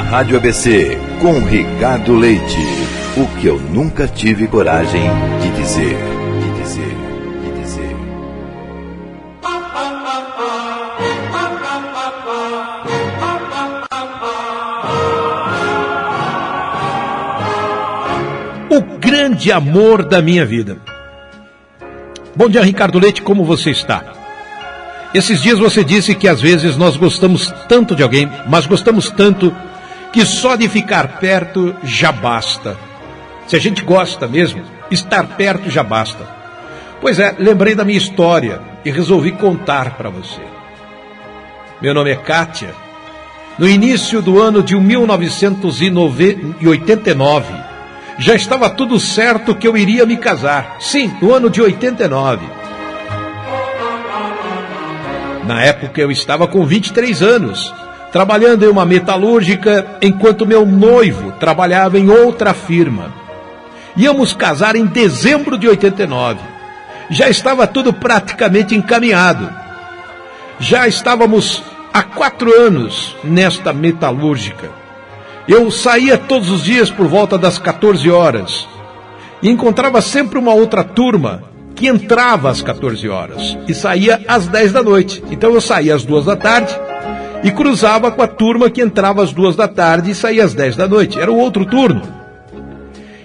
Rádio ABC, com Ricardo Leite. O que eu nunca tive coragem de dizer. De dizer. De dizer. O grande amor da minha vida. Bom dia, Ricardo Leite, como você está? Esses dias você disse que às vezes nós gostamos tanto de alguém, mas gostamos tanto que só de ficar perto já basta. Se a gente gosta mesmo, estar perto já basta. Pois é, lembrei da minha história e resolvi contar para você. Meu nome é Kátia. No início do ano de 1989, já estava tudo certo que eu iria me casar. Sim, no ano de 89. Na época eu estava com 23 anos, trabalhando em uma metalúrgica, enquanto meu noivo trabalhava em outra firma. Íamos casar em dezembro de 89. Já estava tudo praticamente encaminhado. Já estávamos há quatro anos nesta metalúrgica. Eu saía todos os dias por volta das 14 horas e encontrava sempre uma outra turma que entrava às 14 horas e saía às 10 da noite. Então eu saía às duas da tarde e cruzava com a turma que entrava às duas da tarde e saía às 10 da noite. Era o outro turno.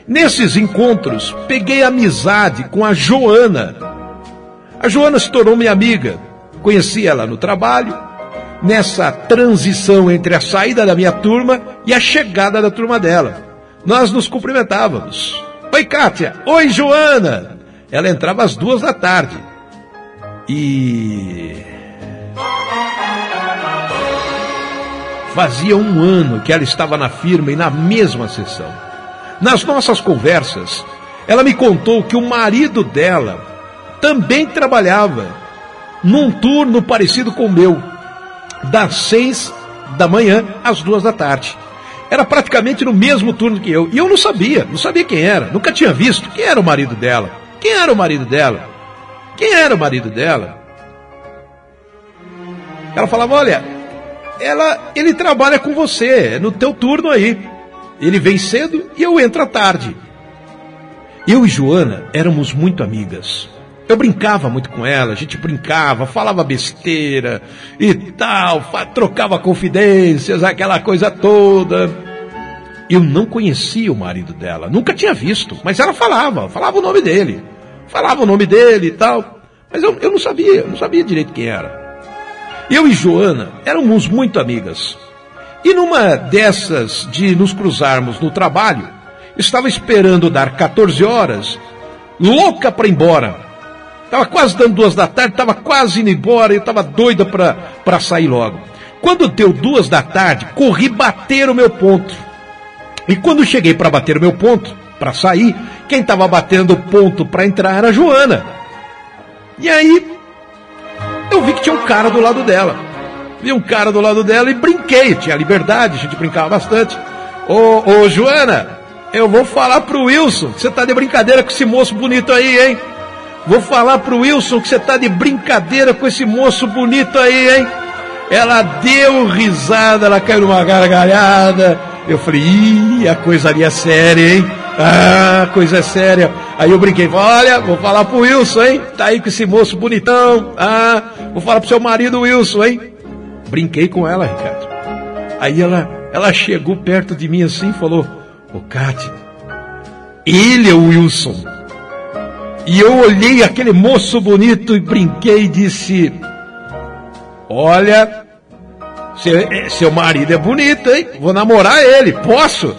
Nesses encontros, peguei amizade com a Joana. A Joana se tornou minha amiga. Conheci ela no trabalho, nessa transição entre a saída da minha turma e a chegada da turma dela. Nós nos cumprimentávamos. Oi, Kátia. Oi, Joana. Ela entrava às duas da tarde. E. Fazia um ano que ela estava na firma e na mesma sessão. Nas nossas conversas, ela me contou que o marido dela também trabalhava num turno parecido com o meu, das seis da manhã às duas da tarde. Era praticamente no mesmo turno que eu. E eu não sabia, não sabia quem era, nunca tinha visto. Quem era o marido dela? Quem era o marido dela? Quem era o marido dela? Ela falava: Olha, ela, ele trabalha com você, é no teu turno aí. Ele vem cedo e eu entro à tarde. Eu e Joana éramos muito amigas. Eu brincava muito com ela, a gente brincava, falava besteira e tal, trocava confidências, aquela coisa toda. Eu não conhecia o marido dela, nunca tinha visto, mas ela falava, falava o nome dele, falava o nome dele e tal, mas eu, eu não sabia, não sabia direito quem era. Eu e Joana éramos muito amigas. E numa dessas de nos cruzarmos no trabalho, estava esperando dar 14 horas, louca para ir embora. Estava quase dando duas da tarde, estava quase indo embora, eu estava doida para sair logo. Quando deu duas da tarde, corri bater o meu ponto. E quando cheguei para bater o meu ponto, para sair, quem estava batendo o ponto para entrar era a Joana. E aí, vi que tinha um cara do lado dela. Vi um cara do lado dela e brinquei, tinha liberdade, a gente brincava bastante. Ô, ô Joana, eu vou falar pro Wilson que você tá de brincadeira com esse moço bonito aí, hein? Vou falar pro Wilson que você tá de brincadeira com esse moço bonito aí, hein? Ela deu risada, ela caiu numa gargalhada. Eu falei, ih, a coisa ali é séria, hein? Ah, coisa séria. Aí eu brinquei, olha, vou falar pro Wilson, hein? Tá aí com esse moço bonitão. Ah, vou falar pro seu marido Wilson, hein? Brinquei com ela, Ricardo. Aí ela, ela chegou perto de mim assim e falou, ô Cátia, ele é o Wilson. E eu olhei aquele moço bonito e brinquei e disse: Olha, seu, eh, seu marido é bonito, hein? Vou namorar ele, posso?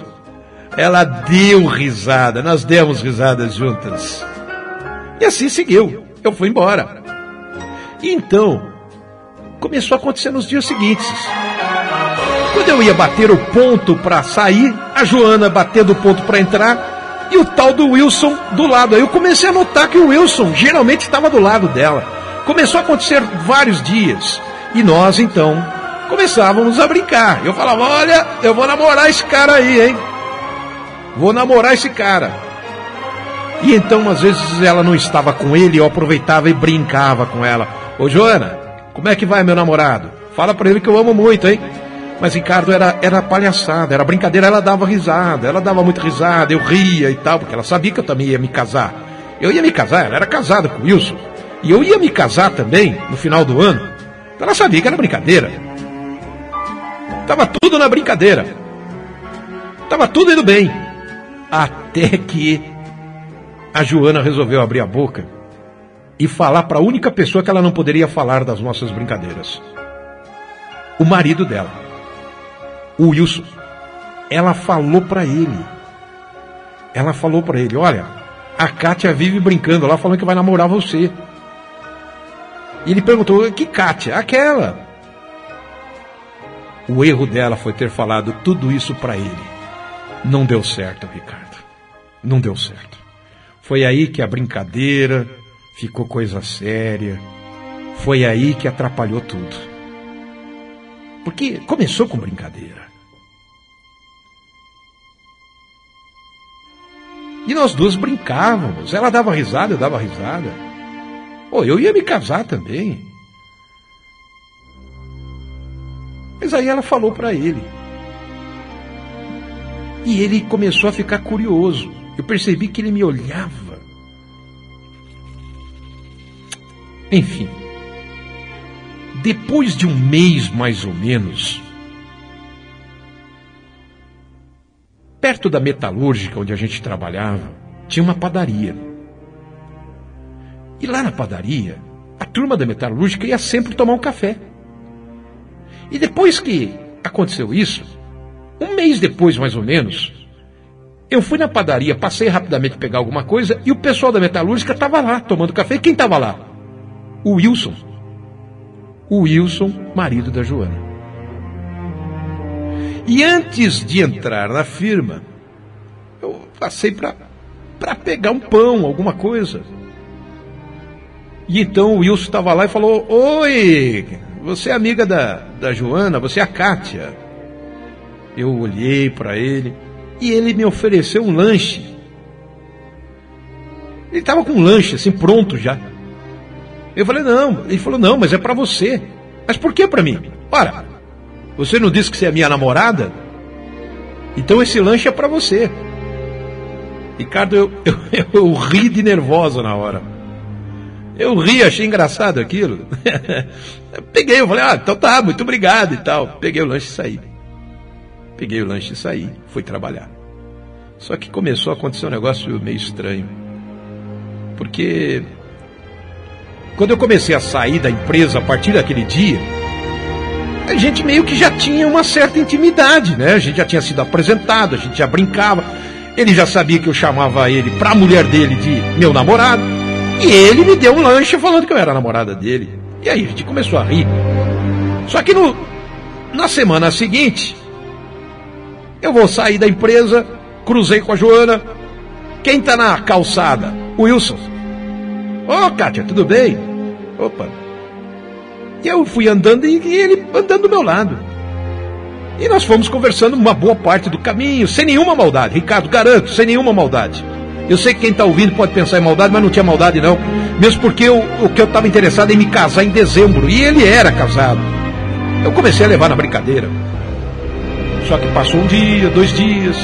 Ela deu risada, nós demos risadas juntas. E assim seguiu. Eu fui embora. E então, começou a acontecer nos dias seguintes. Quando eu ia bater o ponto para sair, a Joana batendo o ponto para entrar, e o tal do Wilson do lado. Aí eu comecei a notar que o Wilson geralmente estava do lado dela. Começou a acontecer vários dias. E nós então começávamos a brincar. Eu falava: Olha, eu vou namorar esse cara aí, hein? Vou namorar esse cara. E então, às vezes, ela não estava com ele, eu aproveitava e brincava com ela. Ô, Joana, como é que vai, meu namorado? Fala pra ele que eu amo muito, hein? Mas Ricardo era, era palhaçada, era brincadeira, ela dava risada, ela dava muita risada, eu ria e tal, porque ela sabia que eu também ia me casar. Eu ia me casar, ela era casada com o Wilson. E eu ia me casar também no final do ano. Então ela sabia que era brincadeira. Tava tudo na brincadeira. Tava tudo indo bem. Até que a Joana resolveu abrir a boca e falar para a única pessoa que ela não poderia falar das nossas brincadeiras. O marido dela, o Wilson. Ela falou para ele. Ela falou para ele: Olha, a Kátia vive brincando lá, falando que vai namorar você. E ele perguntou: Que Kátia? Aquela. O erro dela foi ter falado tudo isso para ele. Não deu certo, Ricardo. Não deu certo. Foi aí que a brincadeira ficou coisa séria. Foi aí que atrapalhou tudo. Porque começou com brincadeira. E nós duas brincávamos. Ela dava risada, eu dava risada. Pô, eu ia me casar também. Mas aí ela falou para ele. E ele começou a ficar curioso. Eu percebi que ele me olhava. Enfim. Depois de um mês mais ou menos, perto da metalúrgica onde a gente trabalhava, tinha uma padaria. E lá na padaria, a turma da metalúrgica ia sempre tomar um café. E depois que aconteceu isso, um mês depois mais ou menos, eu fui na padaria, passei rapidamente pegar alguma coisa e o pessoal da metalúrgica estava lá tomando café. Quem estava lá? O Wilson. O Wilson, marido da Joana. E antes de entrar na firma, eu passei para pegar um pão, alguma coisa. E então o Wilson estava lá e falou: Oi, você é amiga da, da Joana, você é a Kátia. Eu olhei para ele e ele me ofereceu um lanche. Ele estava com um lanche assim pronto já. Eu falei: Não. Ele falou: Não, mas é para você. Mas por que para mim? Ora, você não disse que você é minha namorada? Então esse lanche é para você. Ricardo, eu, eu, eu ri de nervosa na hora. Eu ri, achei engraçado aquilo. Peguei, eu falei, ah, então tá, muito obrigado e tal. Peguei o lanche e saí. Peguei o lanche e saí, fui trabalhar. Só que começou a acontecer um negócio meio estranho. Porque quando eu comecei a sair da empresa a partir daquele dia, a gente meio que já tinha uma certa intimidade, né? A gente já tinha sido apresentado, a gente já brincava. Ele já sabia que eu chamava ele para a mulher dele de meu namorado. E ele me deu um lanche falando que eu era namorada dele. E aí a gente começou a rir. Só que no, na semana seguinte, eu vou sair da empresa, cruzei com a Joana. Quem tá na calçada? Wilson. Ô, oh, Kátia, tudo bem? Opa. E eu fui andando e ele andando do meu lado. E nós fomos conversando uma boa parte do caminho, sem nenhuma maldade. Ricardo, garanto, sem nenhuma maldade. Eu sei que quem está ouvindo pode pensar em maldade, mas não tinha maldade não. Mesmo porque eu, o que eu estava interessado em me casar em dezembro. E ele era casado. Eu comecei a levar na brincadeira. Só que passou um dia, dois dias.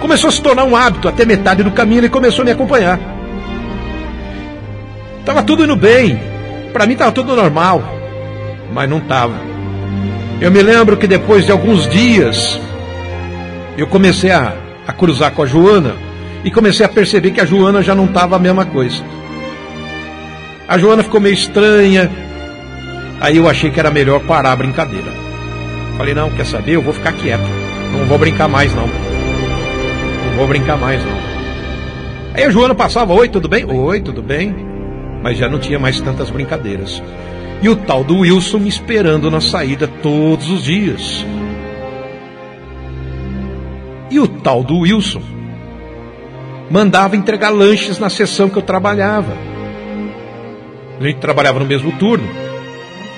Começou a se tornar um hábito. Até metade do caminho ele começou a me acompanhar. Tava tudo indo bem. Para mim tava tudo normal. Mas não tava. Eu me lembro que depois de alguns dias, eu comecei a, a cruzar com a Joana e comecei a perceber que a Joana já não estava a mesma coisa. A Joana ficou meio estranha. Aí eu achei que era melhor parar a brincadeira. Falei, não, quer saber? Eu vou ficar quieto. Não vou brincar mais, não. Não vou brincar mais, não. Aí a Joana passava, oi, tudo bem? Oi, tudo bem? Mas já não tinha mais tantas brincadeiras. E o tal do Wilson me esperando na saída todos os dias. E o tal do Wilson mandava entregar lanches na sessão que eu trabalhava. A gente trabalhava no mesmo turno.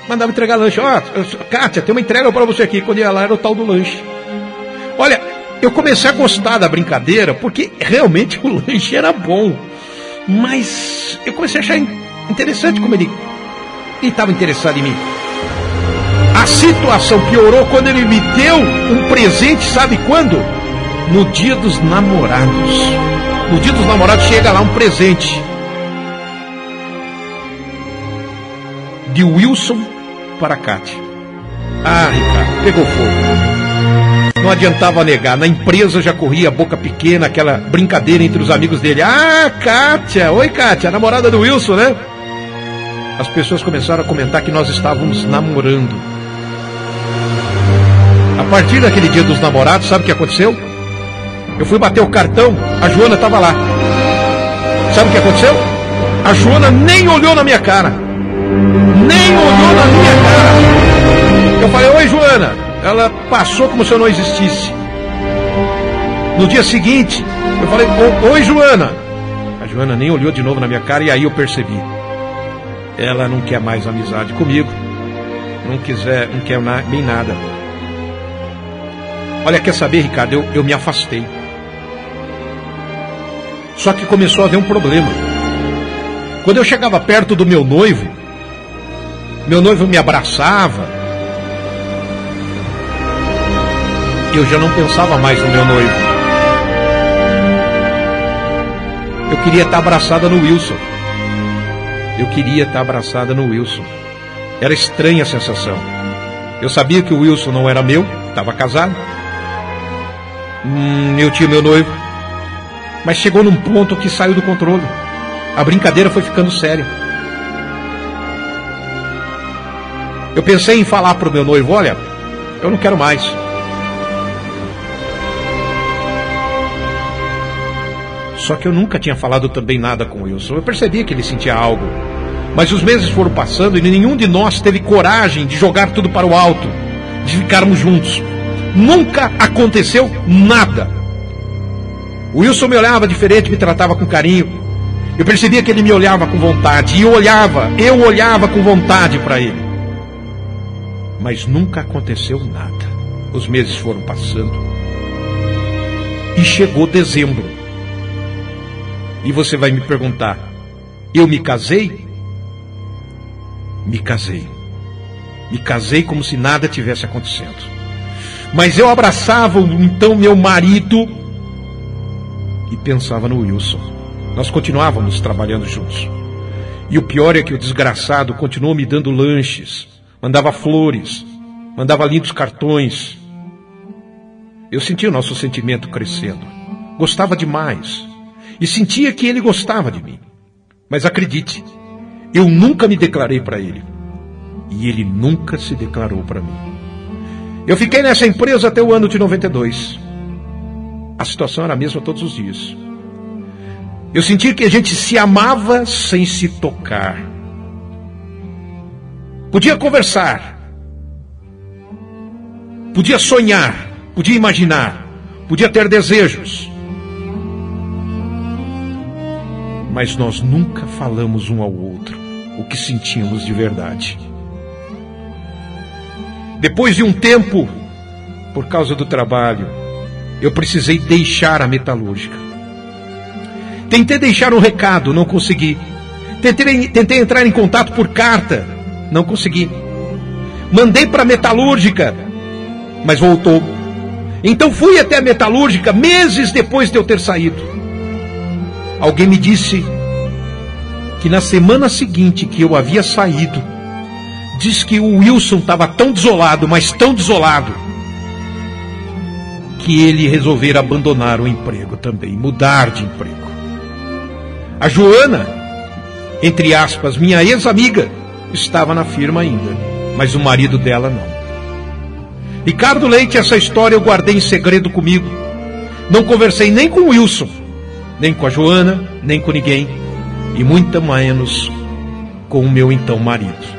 Mandava entregar lanche. Ó, oh, Kátia, tem uma entrega para você aqui. Quando ia lá era o tal do lanche. Olha, eu comecei a gostar da brincadeira porque realmente o lanche era bom. Mas eu comecei a achar interessante como ele estava interessado em mim. A situação piorou quando ele me deu um presente, sabe quando? No dia dos namorados. No dia dos namorados chega lá um presente. De Wilson para Kátia. Ah, Ricardo, pegou fogo. Não adiantava negar. Na empresa já corria a boca pequena, aquela brincadeira entre os amigos dele. Ah, Kátia! Oi, Kátia, a namorada do Wilson, né? As pessoas começaram a comentar que nós estávamos namorando. A partir daquele dia dos namorados, sabe o que aconteceu? Eu fui bater o cartão, a Joana estava lá. Sabe o que aconteceu? A Joana nem olhou na minha cara. Nem olhou na minha cara. Eu falei, oi Joana. Ela passou como se eu não existisse. No dia seguinte, eu falei, oi Joana. A Joana nem olhou de novo na minha cara e aí eu percebi. Ela não quer mais amizade comigo. Não quiser, não quer nem nada. Olha, quer saber, Ricardo? Eu, eu me afastei. Só que começou a haver um problema. Quando eu chegava perto do meu noivo, meu noivo me abraçava. Eu já não pensava mais no meu noivo. Eu queria estar abraçada no Wilson. Eu queria estar abraçada no Wilson. Era estranha a sensação. Eu sabia que o Wilson não era meu, estava casado. Hum, eu tinha meu noivo. Mas chegou num ponto que saiu do controle. A brincadeira foi ficando séria. Eu pensei em falar para o meu noivo: olha, eu não quero mais. Só que eu nunca tinha falado também nada com Wilson. Eu percebia que ele sentia algo. Mas os meses foram passando e nenhum de nós teve coragem de jogar tudo para o alto, de ficarmos juntos. Nunca aconteceu nada. O Wilson me olhava diferente, me tratava com carinho. Eu percebia que ele me olhava com vontade. E eu olhava, eu olhava com vontade para ele. Mas nunca aconteceu nada. Os meses foram passando. E chegou dezembro. E você vai me perguntar: eu me casei? Me casei. Me casei como se nada tivesse acontecendo. Mas eu abraçava então meu marido e pensava no Wilson. Nós continuávamos trabalhando juntos. E o pior é que o desgraçado continuou me dando lanches, mandava flores, mandava lindos cartões. Eu sentia o nosso sentimento crescendo. Gostava demais. E sentia que ele gostava de mim. Mas acredite, eu nunca me declarei para ele. E ele nunca se declarou para mim. Eu fiquei nessa empresa até o ano de 92. A situação era a mesma todos os dias. Eu senti que a gente se amava sem se tocar. Podia conversar. Podia sonhar. Podia imaginar. Podia ter desejos. Mas nós nunca falamos um ao outro o que sentíamos de verdade. Depois de um tempo, por causa do trabalho, eu precisei deixar a metalúrgica. Tentei deixar um recado, não consegui. Tentei, tentei entrar em contato por carta, não consegui. Mandei para a metalúrgica, mas voltou. Então fui até a metalúrgica meses depois de eu ter saído. Alguém me disse que na semana seguinte que eu havia saído, diz que o Wilson estava tão desolado, mas tão desolado, que ele resolvera abandonar o emprego também, mudar de emprego. A Joana, entre aspas, minha ex-amiga, estava na firma ainda, mas o marido dela não. Ricardo Leite, essa história eu guardei em segredo comigo. Não conversei nem com o Wilson, nem com a Joana, nem com ninguém, e muito menos com o meu então marido.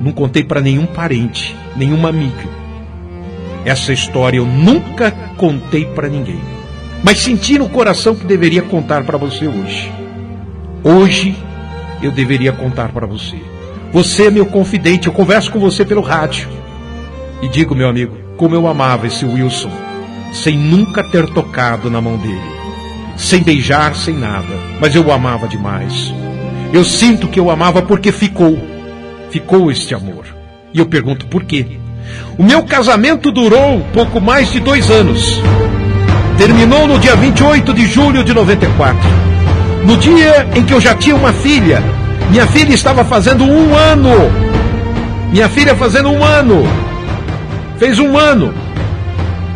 Não contei para nenhum parente, nenhuma amiga. Essa história eu nunca contei para ninguém. Mas senti no coração que deveria contar para você hoje. Hoje eu deveria contar para você. Você é meu confidente, eu converso com você pelo rádio. E digo, meu amigo, como eu amava esse Wilson, sem nunca ter tocado na mão dele, sem beijar, sem nada, mas eu o amava demais. Eu sinto que eu amava porque ficou ficou este amor. E eu pergunto por quê? O meu casamento durou pouco mais de dois anos. Terminou no dia 28 de julho de 94. No dia em que eu já tinha uma filha. Minha filha estava fazendo um ano. Minha filha fazendo um ano. Fez um ano.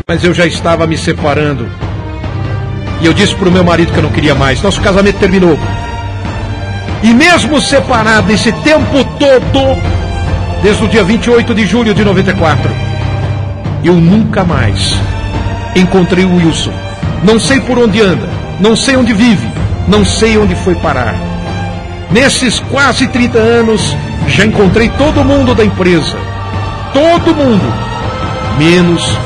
Mas eu já estava me separando. E eu disse para o meu marido que eu não queria mais. Nosso casamento terminou. E mesmo separado esse tempo todo, desde o dia 28 de julho de 94, eu nunca mais encontrei o Wilson. Não sei por onde anda, não sei onde vive, não sei onde foi parar. Nesses quase 30 anos, já encontrei todo mundo da empresa. Todo mundo. Menos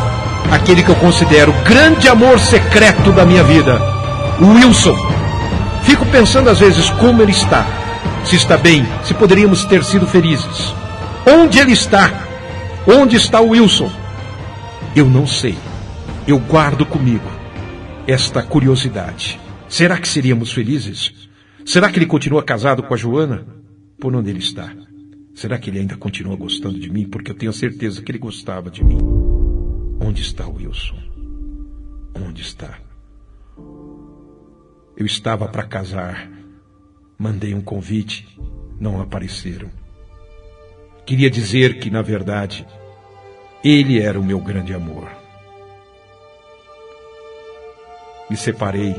aquele que eu considero grande amor secreto da minha vida, o Wilson. Fico pensando às vezes como ele está. Se está bem, se poderíamos ter sido felizes. Onde ele está? Onde está o Wilson? Eu não sei. Eu guardo comigo esta curiosidade. Será que seríamos felizes? Será que ele continua casado com a Joana? Por onde ele está? Será que ele ainda continua gostando de mim? Porque eu tenho certeza que ele gostava de mim. Onde está o Wilson? Onde está? Eu estava para casar. Mandei um convite. Não apareceram. Queria dizer que, na verdade, ele era o meu grande amor. Me separei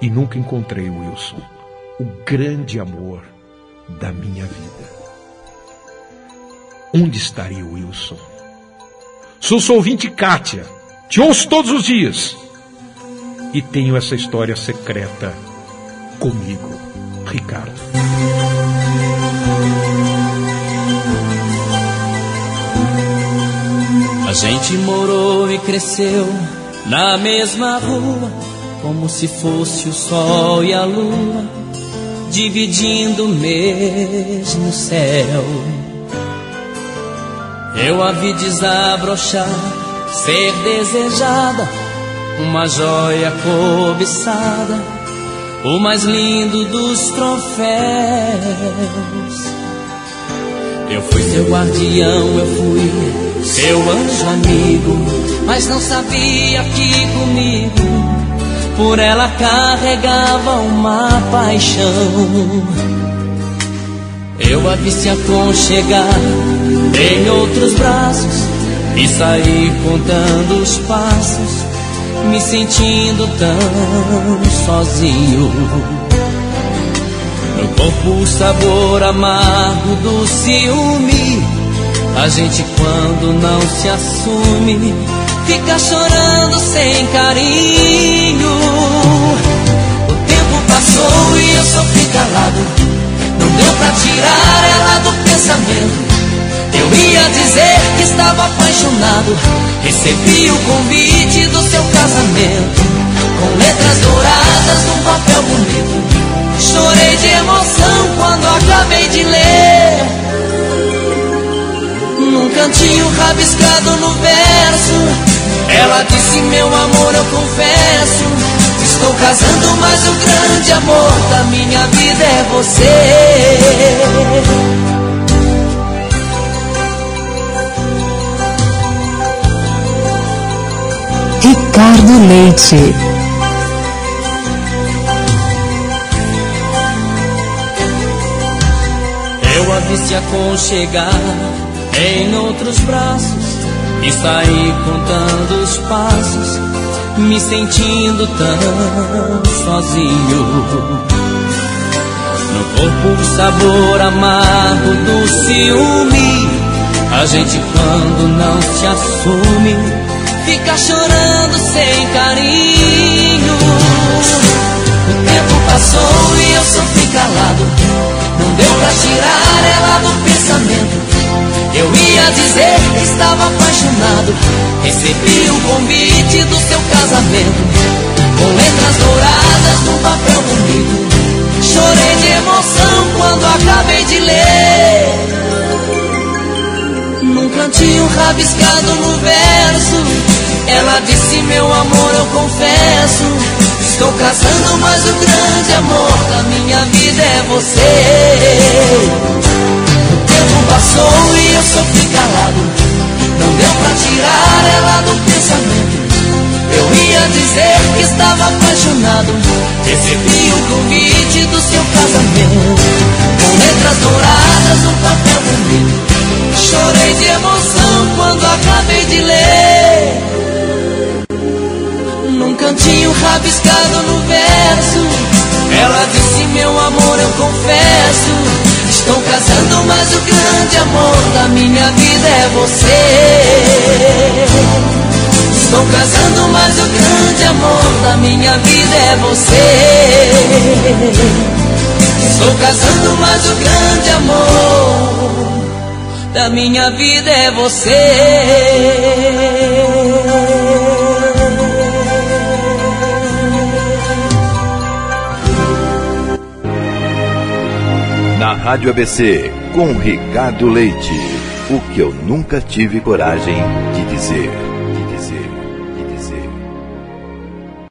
e nunca encontrei o Wilson, o grande amor da minha vida. Onde estaria o Wilson? Sou sua ouvinte Kátia, te ouço todos os dias e tenho essa história secreta comigo, Ricardo. A gente morou e cresceu na mesma rua, como se fosse o sol e a lua, dividindo o mesmo céu. Eu a vi desabrochar, ser desejada, uma joia cobiçada, o mais lindo dos troféus. Eu fui seu guardião, eu fui seu anjo amigo, mas não sabia que comigo por ela carregava uma paixão. Eu a vi se aconchegar em outros braços e saí contando os passos, me sentindo tão sozinho. No corpo o sabor amargo do ciúme a gente quando não se assume fica chorando sem carinho. O tempo passou e eu sofri calado. Deu pra tirar ela do pensamento. Eu ia dizer que estava apaixonado. Recebi o convite do seu casamento. Com letras douradas num papel bonito. Chorei de emoção quando acabei de ler num cantinho rabiscado no verso. Ela disse: Meu amor, eu confesso. Estou casando, mas o grande amor da minha vida é você. Ricardo Leite. Eu a vi se aconchegar em outros braços e saí contando os passos, me sentindo tão sozinho. No corpo o sabor amargo do ciúme, a gente quando não se assume, fica chorando sem carinho. O tempo passou e eu sofri calado, não deu pra tirar ela do pensamento. Eu ia dizer que estava apaixonado. Recebi o convite do seu casamento. Com letras douradas num papel bonito. Chorei de emoção quando acabei de ler. Num cantinho rabiscado no verso. Ela disse: Meu amor, eu confesso. Estou casando, mas o grande amor da minha vida é você tempo passou e eu sofri calado. Não deu pra tirar ela do pensamento. Eu ia dizer que estava apaixonado. Recebi o convite do seu casamento. Com letras douradas no papel vermelho. Chorei de emoção quando acabei de ler. Num cantinho rabiscado no verso. Ela disse: Meu amor, eu confesso. Estou casando, mas o grande amor da minha vida é você. Estou casando, mas o grande amor da minha vida é você. Estou casando, mas o grande amor da minha vida é você. Na Rádio ABC, com Ricardo Leite. O que eu nunca tive coragem de dizer.